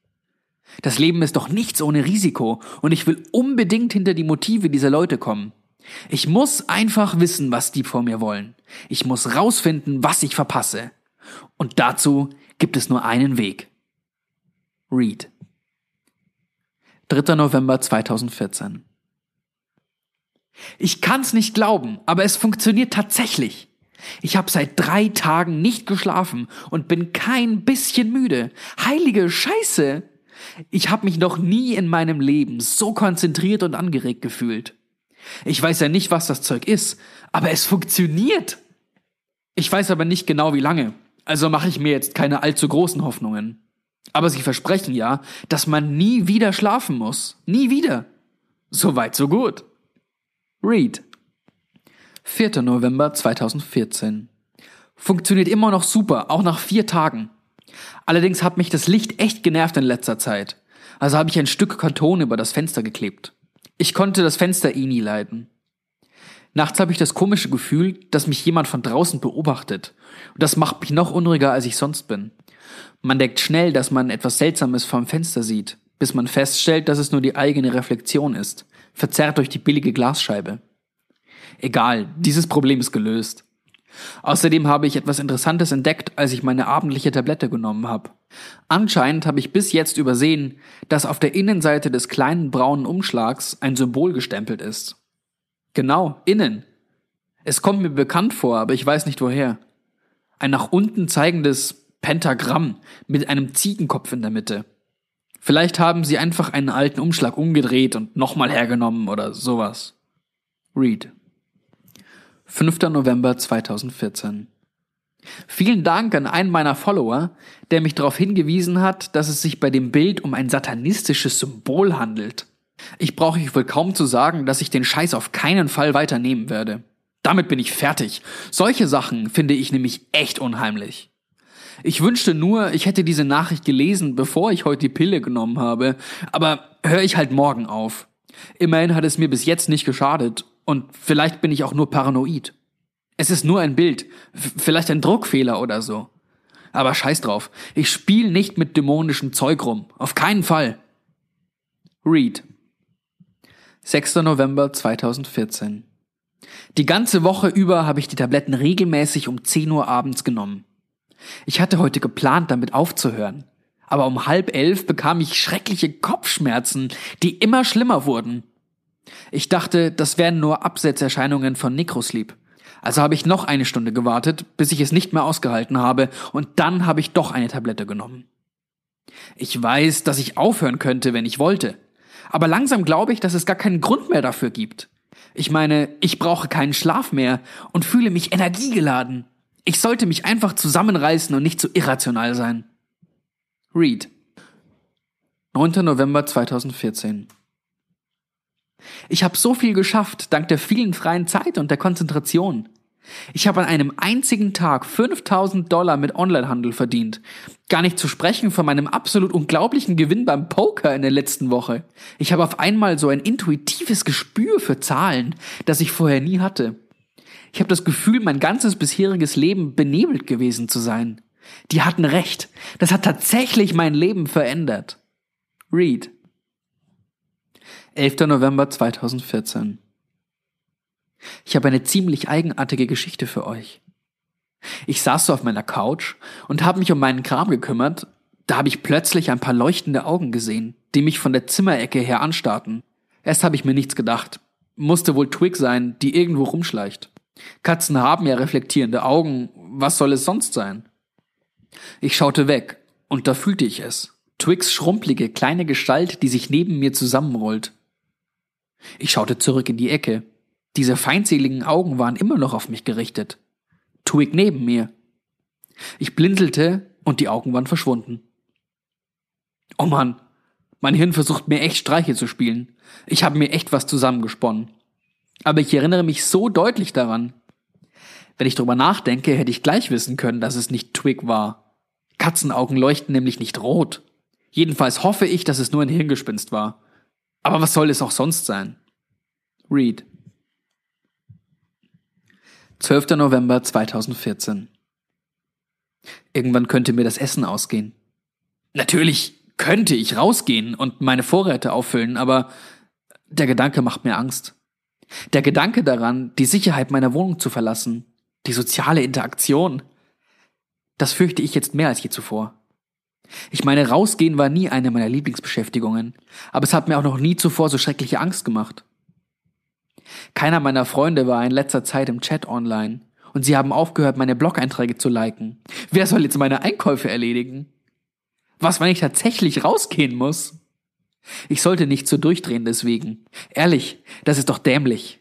Das Leben ist doch nichts ohne Risiko und ich will unbedingt hinter die Motive dieser Leute kommen. Ich muss einfach wissen, was die vor mir wollen. Ich muss rausfinden, was ich verpasse. Und dazu gibt es nur einen Weg. Read. 3. November 2014 Ich kann's nicht glauben, aber es funktioniert tatsächlich. Ich habe seit drei Tagen nicht geschlafen und bin kein bisschen müde. Heilige Scheiße! Ich habe mich noch nie in meinem Leben so konzentriert und angeregt gefühlt. Ich weiß ja nicht, was das Zeug ist, aber es funktioniert. Ich weiß aber nicht genau, wie lange, also mache ich mir jetzt keine allzu großen Hoffnungen. Aber sie versprechen ja, dass man nie wieder schlafen muss. Nie wieder. Soweit, so gut. Read. 4. November 2014. Funktioniert immer noch super, auch nach vier Tagen. Allerdings hat mich das Licht echt genervt in letzter Zeit. Also habe ich ein Stück Karton über das Fenster geklebt. Ich konnte das Fenster eh nie leiden. Nachts habe ich das komische Gefühl, dass mich jemand von draußen beobachtet. Und das macht mich noch unruhiger, als ich sonst bin. Man denkt schnell, dass man etwas Seltsames vom Fenster sieht, bis man feststellt, dass es nur die eigene Reflexion ist, verzerrt durch die billige Glasscheibe. Egal, dieses Problem ist gelöst. Außerdem habe ich etwas Interessantes entdeckt, als ich meine abendliche Tablette genommen habe. Anscheinend habe ich bis jetzt übersehen, dass auf der Innenseite des kleinen braunen Umschlags ein Symbol gestempelt ist. Genau, innen. Es kommt mir bekannt vor, aber ich weiß nicht woher. Ein nach unten zeigendes Pentagramm mit einem Ziegenkopf in der Mitte. Vielleicht haben sie einfach einen alten Umschlag umgedreht und nochmal hergenommen oder sowas. Read. 5. November 2014. Vielen Dank an einen meiner Follower, der mich darauf hingewiesen hat, dass es sich bei dem Bild um ein satanistisches Symbol handelt. Ich brauche euch wohl kaum zu sagen, dass ich den Scheiß auf keinen Fall weiternehmen werde. Damit bin ich fertig. Solche Sachen finde ich nämlich echt unheimlich. Ich wünschte nur, ich hätte diese Nachricht gelesen, bevor ich heute die Pille genommen habe, aber höre ich halt morgen auf. Immerhin hat es mir bis jetzt nicht geschadet und vielleicht bin ich auch nur paranoid. Es ist nur ein Bild, vielleicht ein Druckfehler oder so. Aber scheiß drauf, ich spiele nicht mit dämonischem Zeug rum, auf keinen Fall. Read. 6. November 2014. Die ganze Woche über habe ich die Tabletten regelmäßig um 10 Uhr abends genommen. Ich hatte heute geplant, damit aufzuhören. aber um halb elf bekam ich schreckliche Kopfschmerzen, die immer schlimmer wurden. Ich dachte, das wären nur Absetzerscheinungen von Necrosleep. Also habe ich noch eine Stunde gewartet, bis ich es nicht mehr ausgehalten habe, und dann habe ich doch eine Tablette genommen. Ich weiß, dass ich aufhören könnte, wenn ich wollte. Aber langsam glaube ich, dass es gar keinen Grund mehr dafür gibt. Ich meine, ich brauche keinen Schlaf mehr und fühle mich energiegeladen. Ich sollte mich einfach zusammenreißen und nicht zu so irrational sein. Read. 9. November 2014. Ich habe so viel geschafft, dank der vielen freien Zeit und der Konzentration. Ich habe an einem einzigen Tag 5000 Dollar mit Onlinehandel verdient. Gar nicht zu sprechen von meinem absolut unglaublichen Gewinn beim Poker in der letzten Woche. Ich habe auf einmal so ein intuitives Gespür für Zahlen, das ich vorher nie hatte. Ich habe das Gefühl, mein ganzes bisheriges Leben benebelt gewesen zu sein. Die hatten recht. Das hat tatsächlich mein Leben verändert. Read. 11. November 2014. Ich habe eine ziemlich eigenartige Geschichte für euch. Ich saß so auf meiner Couch und habe mich um meinen Kram gekümmert, da habe ich plötzlich ein paar leuchtende Augen gesehen, die mich von der Zimmerecke her anstarrten. Erst habe ich mir nichts gedacht. Musste wohl Twig sein, die irgendwo rumschleicht. Katzen haben ja reflektierende Augen, was soll es sonst sein? Ich schaute weg, und da fühlte ich es. Twigs schrumpelige kleine Gestalt, die sich neben mir zusammenrollt. Ich schaute zurück in die Ecke. Diese feindseligen Augen waren immer noch auf mich gerichtet. Twig neben mir. Ich blinzelte und die Augen waren verschwunden. Oh Mann, mein Hirn versucht mir echt Streiche zu spielen. Ich habe mir echt was zusammengesponnen. Aber ich erinnere mich so deutlich daran. Wenn ich drüber nachdenke, hätte ich gleich wissen können, dass es nicht Twig war. Katzenaugen leuchten nämlich nicht rot. Jedenfalls hoffe ich, dass es nur ein Hirngespinst war. Aber was soll es auch sonst sein? Read. 12. November 2014. Irgendwann könnte mir das Essen ausgehen. Natürlich könnte ich rausgehen und meine Vorräte auffüllen, aber der Gedanke macht mir Angst. Der Gedanke daran, die Sicherheit meiner Wohnung zu verlassen, die soziale Interaktion, das fürchte ich jetzt mehr als je zuvor. Ich meine, rausgehen war nie eine meiner Lieblingsbeschäftigungen, aber es hat mir auch noch nie zuvor so schreckliche Angst gemacht. Keiner meiner Freunde war in letzter Zeit im Chat online und sie haben aufgehört, meine Blog-Einträge zu liken. Wer soll jetzt meine Einkäufe erledigen? Was, wenn ich tatsächlich rausgehen muss? Ich sollte nicht so durchdrehen deswegen. Ehrlich, das ist doch dämlich.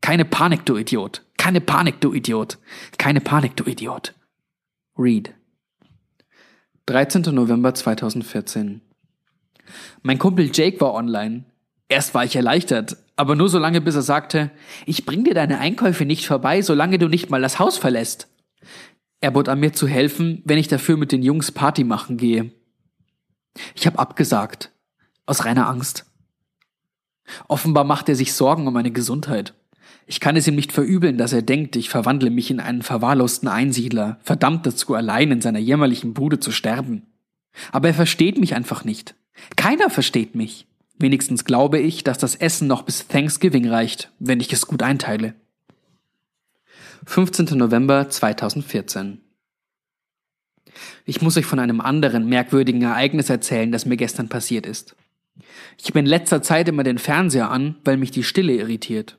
Keine Panik, du Idiot. Keine Panik, du Idiot. Keine Panik, du Idiot. Read. 13. November 2014. Mein Kumpel Jake war online. Erst war ich erleichtert, aber nur so lange, bis er sagte, ich bring dir deine Einkäufe nicht vorbei, solange du nicht mal das Haus verlässt. Er bot an mir zu helfen, wenn ich dafür mit den Jungs Party machen gehe. Ich habe abgesagt, aus reiner Angst. Offenbar macht er sich Sorgen um meine Gesundheit. Ich kann es ihm nicht verübeln, dass er denkt, ich verwandle mich in einen verwahrlosten Einsiedler, verdammt dazu, allein in seiner jämmerlichen Bude zu sterben. Aber er versteht mich einfach nicht. Keiner versteht mich. Wenigstens glaube ich, dass das Essen noch bis Thanksgiving reicht, wenn ich es gut einteile. 15. November 2014 Ich muss euch von einem anderen merkwürdigen Ereignis erzählen, das mir gestern passiert ist. Ich habe in letzter Zeit immer den Fernseher an, weil mich die Stille irritiert.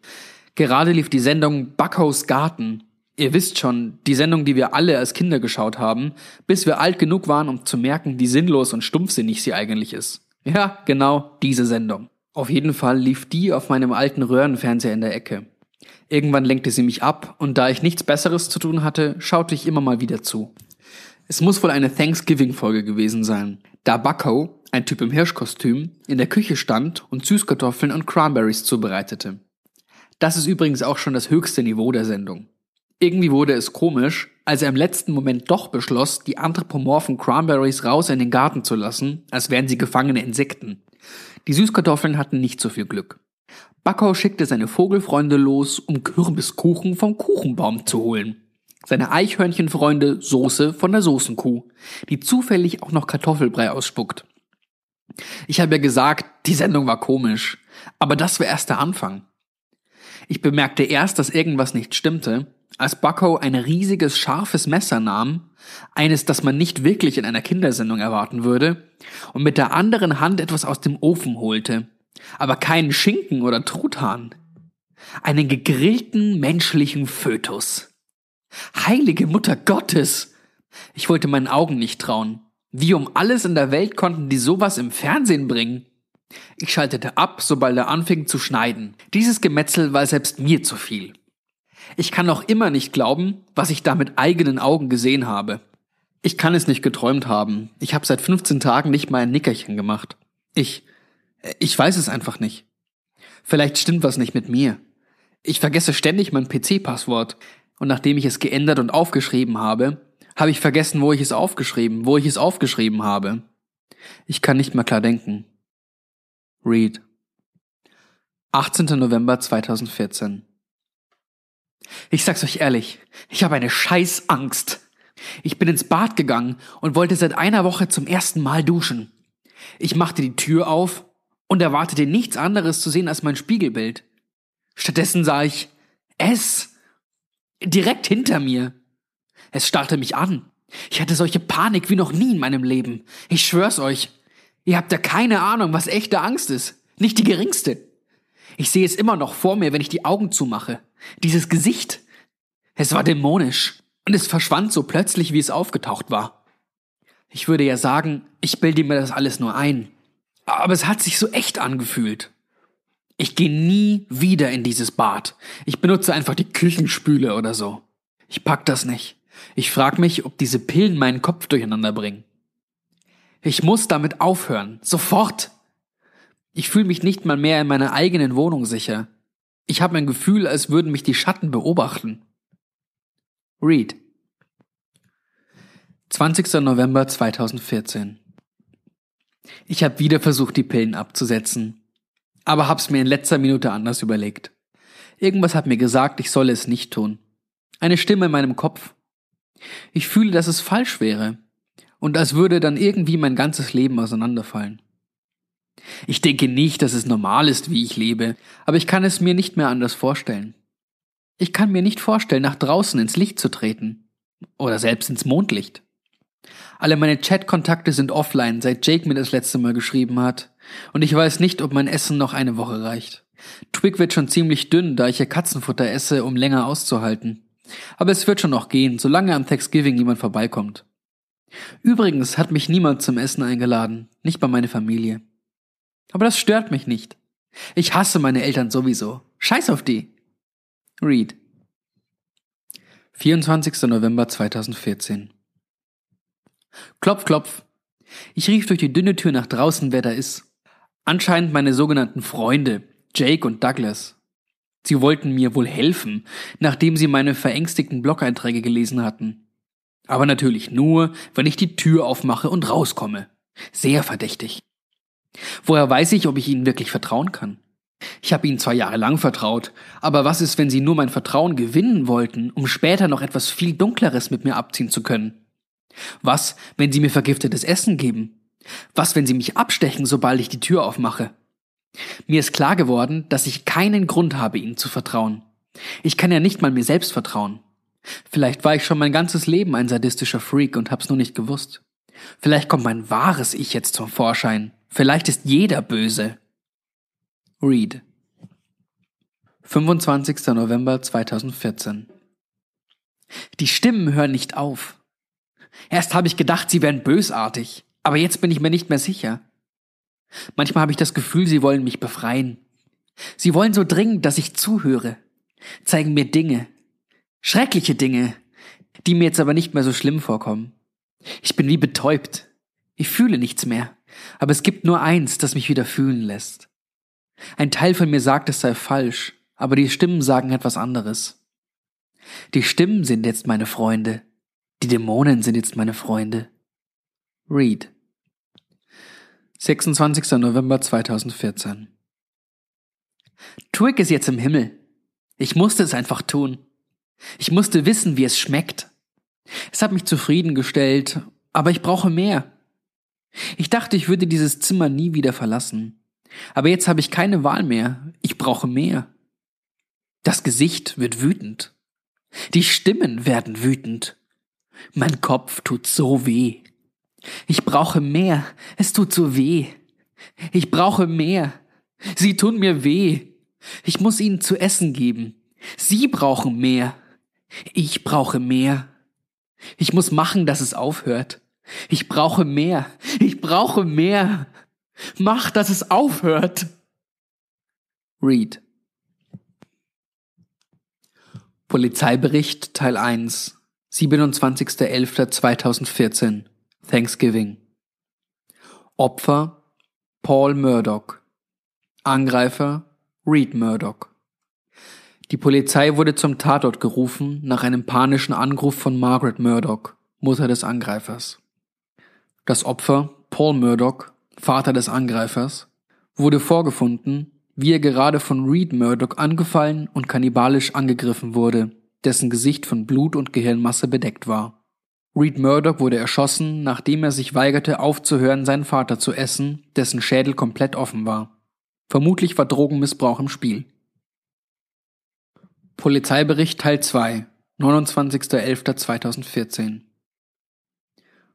Gerade lief die Sendung Backhaus Garten. Ihr wisst schon, die Sendung, die wir alle als Kinder geschaut haben, bis wir alt genug waren, um zu merken, wie sinnlos und stumpfsinnig sie eigentlich ist. Ja, genau, diese Sendung. Auf jeden Fall lief die auf meinem alten Röhrenfernseher in der Ecke. Irgendwann lenkte sie mich ab, und da ich nichts Besseres zu tun hatte, schaute ich immer mal wieder zu. Es muss wohl eine Thanksgiving-Folge gewesen sein, da Bucko, ein Typ im Hirschkostüm, in der Küche stand und Süßkartoffeln und Cranberries zubereitete. Das ist übrigens auch schon das höchste Niveau der Sendung. Irgendwie wurde es komisch, als er im letzten Moment doch beschloss, die anthropomorphen Cranberries raus in den Garten zu lassen, als wären sie gefangene Insekten. Die Süßkartoffeln hatten nicht so viel Glück. Backau schickte seine Vogelfreunde los, um Kürbiskuchen vom Kuchenbaum zu holen. Seine Eichhörnchenfreunde Soße von der Soßenkuh, die zufällig auch noch Kartoffelbrei ausspuckt. Ich habe ja gesagt, die Sendung war komisch, aber das war erst der Anfang. Ich bemerkte erst, dass irgendwas nicht stimmte, als Bucko ein riesiges, scharfes Messer nahm, eines, das man nicht wirklich in einer Kindersendung erwarten würde, und mit der anderen Hand etwas aus dem Ofen holte. Aber keinen Schinken oder Truthahn. Einen gegrillten menschlichen Fötus. Heilige Mutter Gottes! Ich wollte meinen Augen nicht trauen. Wie um alles in der Welt konnten die sowas im Fernsehen bringen? Ich schaltete ab, sobald er anfing zu schneiden. Dieses Gemetzel war selbst mir zu viel. Ich kann noch immer nicht glauben, was ich da mit eigenen Augen gesehen habe. Ich kann es nicht geträumt haben. Ich habe seit 15 Tagen nicht mal ein Nickerchen gemacht. Ich, ich weiß es einfach nicht. Vielleicht stimmt was nicht mit mir. Ich vergesse ständig mein PC-Passwort. Und nachdem ich es geändert und aufgeschrieben habe, habe ich vergessen, wo ich es aufgeschrieben, wo ich es aufgeschrieben habe. Ich kann nicht mehr klar denken. Read. 18. November 2014. Ich sag's euch ehrlich, ich habe eine Scheißangst. Ich bin ins Bad gegangen und wollte seit einer Woche zum ersten Mal duschen. Ich machte die Tür auf und erwartete nichts anderes zu sehen als mein Spiegelbild. Stattdessen sah ich es direkt hinter mir. Es starrte mich an. Ich hatte solche Panik wie noch nie in meinem Leben. Ich schwör's euch. Ihr habt ja keine Ahnung, was echte Angst ist. Nicht die geringste. Ich sehe es immer noch vor mir, wenn ich die Augen zumache. Dieses Gesicht. Es war dämonisch. Und es verschwand so plötzlich, wie es aufgetaucht war. Ich würde ja sagen, ich bilde mir das alles nur ein. Aber es hat sich so echt angefühlt. Ich gehe nie wieder in dieses Bad. Ich benutze einfach die Küchenspüle oder so. Ich pack das nicht. Ich frag mich, ob diese Pillen meinen Kopf durcheinander bringen. Ich muss damit aufhören. Sofort. Ich fühle mich nicht mal mehr in meiner eigenen Wohnung sicher. Ich habe ein Gefühl, als würden mich die Schatten beobachten. Read. 20. November 2014. Ich habe wieder versucht, die Pillen abzusetzen, aber hab's mir in letzter Minute anders überlegt. Irgendwas hat mir gesagt, ich solle es nicht tun. Eine Stimme in meinem Kopf. Ich fühle, dass es falsch wäre und als würde dann irgendwie mein ganzes Leben auseinanderfallen. Ich denke nicht, dass es normal ist, wie ich lebe, aber ich kann es mir nicht mehr anders vorstellen. Ich kann mir nicht vorstellen, nach draußen ins Licht zu treten. Oder selbst ins Mondlicht. Alle meine Chatkontakte sind offline, seit Jake mir das letzte Mal geschrieben hat. Und ich weiß nicht, ob mein Essen noch eine Woche reicht. Twig wird schon ziemlich dünn, da ich ihr Katzenfutter esse, um länger auszuhalten. Aber es wird schon noch gehen, solange am Thanksgiving niemand vorbeikommt. Übrigens hat mich niemand zum Essen eingeladen, nicht bei meiner Familie. Aber das stört mich nicht. Ich hasse meine Eltern sowieso. Scheiß auf die. Read. 24. November 2014. Klopf, klopf. Ich rief durch die dünne Tür nach draußen, wer da ist. Anscheinend meine sogenannten Freunde, Jake und Douglas. Sie wollten mir wohl helfen, nachdem sie meine verängstigten Blog-Einträge gelesen hatten. Aber natürlich nur, wenn ich die Tür aufmache und rauskomme. Sehr verdächtig. Woher weiß ich, ob ich ihnen wirklich vertrauen kann? Ich habe ihnen zwar jahrelang vertraut, aber was ist, wenn sie nur mein Vertrauen gewinnen wollten, um später noch etwas viel Dunkleres mit mir abziehen zu können? Was, wenn sie mir vergiftetes Essen geben? Was, wenn sie mich abstechen, sobald ich die Tür aufmache? Mir ist klar geworden, dass ich keinen Grund habe, ihnen zu vertrauen. Ich kann ja nicht mal mir selbst vertrauen. Vielleicht war ich schon mein ganzes Leben ein sadistischer Freak und hab's nur nicht gewusst. Vielleicht kommt mein wahres Ich jetzt zum Vorschein. Vielleicht ist jeder böse. Read. 25. November 2014. Die Stimmen hören nicht auf. Erst habe ich gedacht, sie wären bösartig, aber jetzt bin ich mir nicht mehr sicher. Manchmal habe ich das Gefühl, sie wollen mich befreien. Sie wollen so dringend, dass ich zuhöre, zeigen mir Dinge, schreckliche Dinge, die mir jetzt aber nicht mehr so schlimm vorkommen. Ich bin wie betäubt. Ich fühle nichts mehr. Aber es gibt nur eins, das mich wieder fühlen lässt. Ein Teil von mir sagt, es sei falsch, aber die Stimmen sagen etwas anderes. Die Stimmen sind jetzt meine Freunde. Die Dämonen sind jetzt meine Freunde. Read. 26. November 2014. Twig ist jetzt im Himmel. Ich musste es einfach tun. Ich musste wissen, wie es schmeckt. Es hat mich zufriedengestellt, aber ich brauche mehr. Ich dachte, ich würde dieses Zimmer nie wieder verlassen. Aber jetzt habe ich keine Wahl mehr. Ich brauche mehr. Das Gesicht wird wütend. Die Stimmen werden wütend. Mein Kopf tut so weh. Ich brauche mehr. Es tut so weh. Ich brauche mehr. Sie tun mir weh. Ich muss ihnen zu essen geben. Sie brauchen mehr. Ich brauche mehr. Ich muss machen, dass es aufhört. Ich brauche mehr. Ich brauche mehr. Mach, dass es aufhört. Read. Polizeibericht Teil 1 27.11.2014 Thanksgiving Opfer Paul Murdoch Angreifer Reed Murdoch Die Polizei wurde zum Tatort gerufen nach einem panischen Anruf von Margaret Murdoch, Mutter des Angreifers. Das Opfer, Paul Murdoch, Vater des Angreifers, wurde vorgefunden, wie er gerade von Reed Murdoch angefallen und kannibalisch angegriffen wurde, dessen Gesicht von Blut und Gehirnmasse bedeckt war. Reed Murdoch wurde erschossen, nachdem er sich weigerte aufzuhören, seinen Vater zu essen, dessen Schädel komplett offen war. Vermutlich war Drogenmissbrauch im Spiel. Polizeibericht Teil 2, 29.11.2014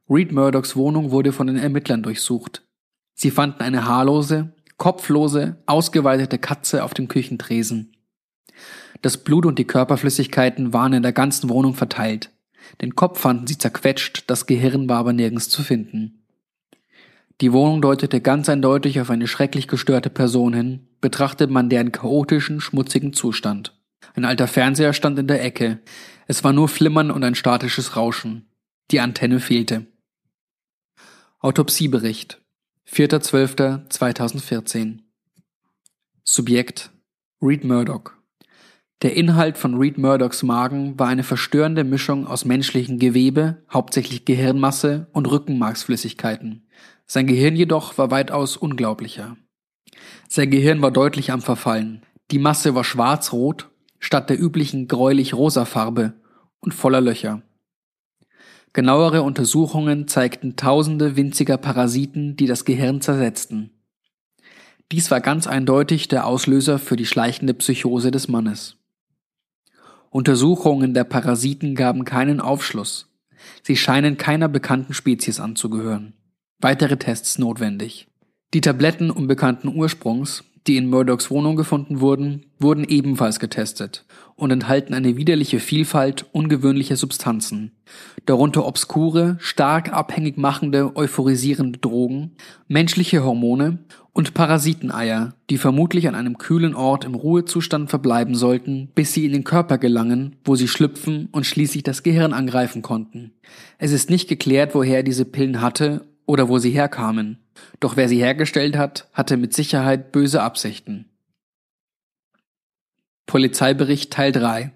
Reed Murdochs Wohnung wurde von den Ermittlern durchsucht. Sie fanden eine haarlose, kopflose, ausgeweitete Katze auf dem Küchentresen. Das Blut und die Körperflüssigkeiten waren in der ganzen Wohnung verteilt. Den Kopf fanden sie zerquetscht, das Gehirn war aber nirgends zu finden. Die Wohnung deutete ganz eindeutig auf eine schrecklich gestörte Person hin, betrachtet man deren chaotischen, schmutzigen Zustand. Ein alter Fernseher stand in der Ecke. Es war nur Flimmern und ein statisches Rauschen. Die Antenne fehlte. Autopsiebericht 4.12.2014 Subjekt Reed Murdoch Der Inhalt von Reed Murdochs Magen war eine verstörende Mischung aus menschlichem Gewebe, hauptsächlich Gehirnmasse und Rückenmarksflüssigkeiten. Sein Gehirn jedoch war weitaus unglaublicher. Sein Gehirn war deutlich am Verfallen. Die Masse war schwarz-rot statt der üblichen gräulich-rosa Farbe und voller Löcher. Genauere Untersuchungen zeigten tausende winziger Parasiten, die das Gehirn zersetzten. Dies war ganz eindeutig der Auslöser für die schleichende Psychose des Mannes. Untersuchungen der Parasiten gaben keinen Aufschluss. Sie scheinen keiner bekannten Spezies anzugehören. Weitere Tests notwendig. Die Tabletten unbekannten Ursprungs, die in Murdochs Wohnung gefunden wurden, wurden ebenfalls getestet und enthalten eine widerliche Vielfalt ungewöhnlicher Substanzen, darunter obskure, stark abhängig machende, euphorisierende Drogen, menschliche Hormone und Parasiteneier, die vermutlich an einem kühlen Ort im Ruhezustand verbleiben sollten, bis sie in den Körper gelangen, wo sie schlüpfen und schließlich das Gehirn angreifen konnten. Es ist nicht geklärt, woher er diese Pillen hatte oder wo sie herkamen. Doch wer sie hergestellt hat, hatte mit Sicherheit böse Absichten. Polizeibericht Teil 3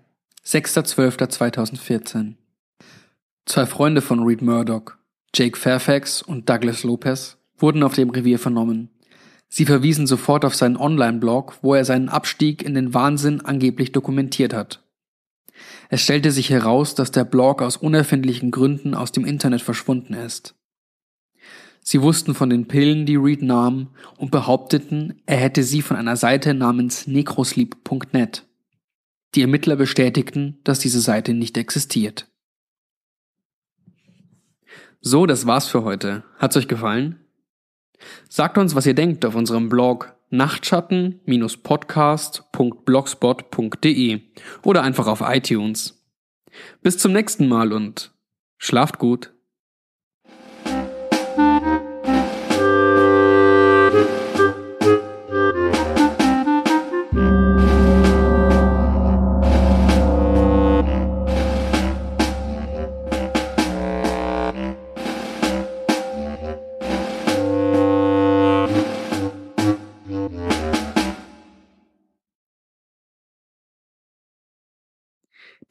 6.12.2014 Zwei Freunde von Reed Murdoch, Jake Fairfax und Douglas Lopez, wurden auf dem Revier vernommen. Sie verwiesen sofort auf seinen Online-Blog, wo er seinen Abstieg in den Wahnsinn angeblich dokumentiert hat. Es stellte sich heraus, dass der Blog aus unerfindlichen Gründen aus dem Internet verschwunden ist. Sie wussten von den Pillen, die Reed nahm, und behaupteten, er hätte sie von einer Seite namens necrosleep.net. Die Ermittler bestätigten, dass diese Seite nicht existiert. So, das war's für heute. Hat's euch gefallen? Sagt uns, was ihr denkt auf unserem Blog nachtschatten-podcast.blogspot.de oder einfach auf iTunes. Bis zum nächsten Mal und schlaft gut.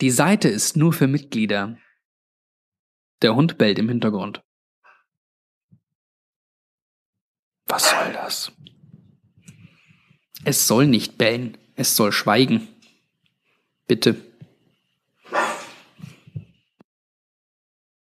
Die Seite ist nur für Mitglieder. Der Hund bellt im Hintergrund. Was soll das? Es soll nicht bellen, es soll schweigen. Bitte.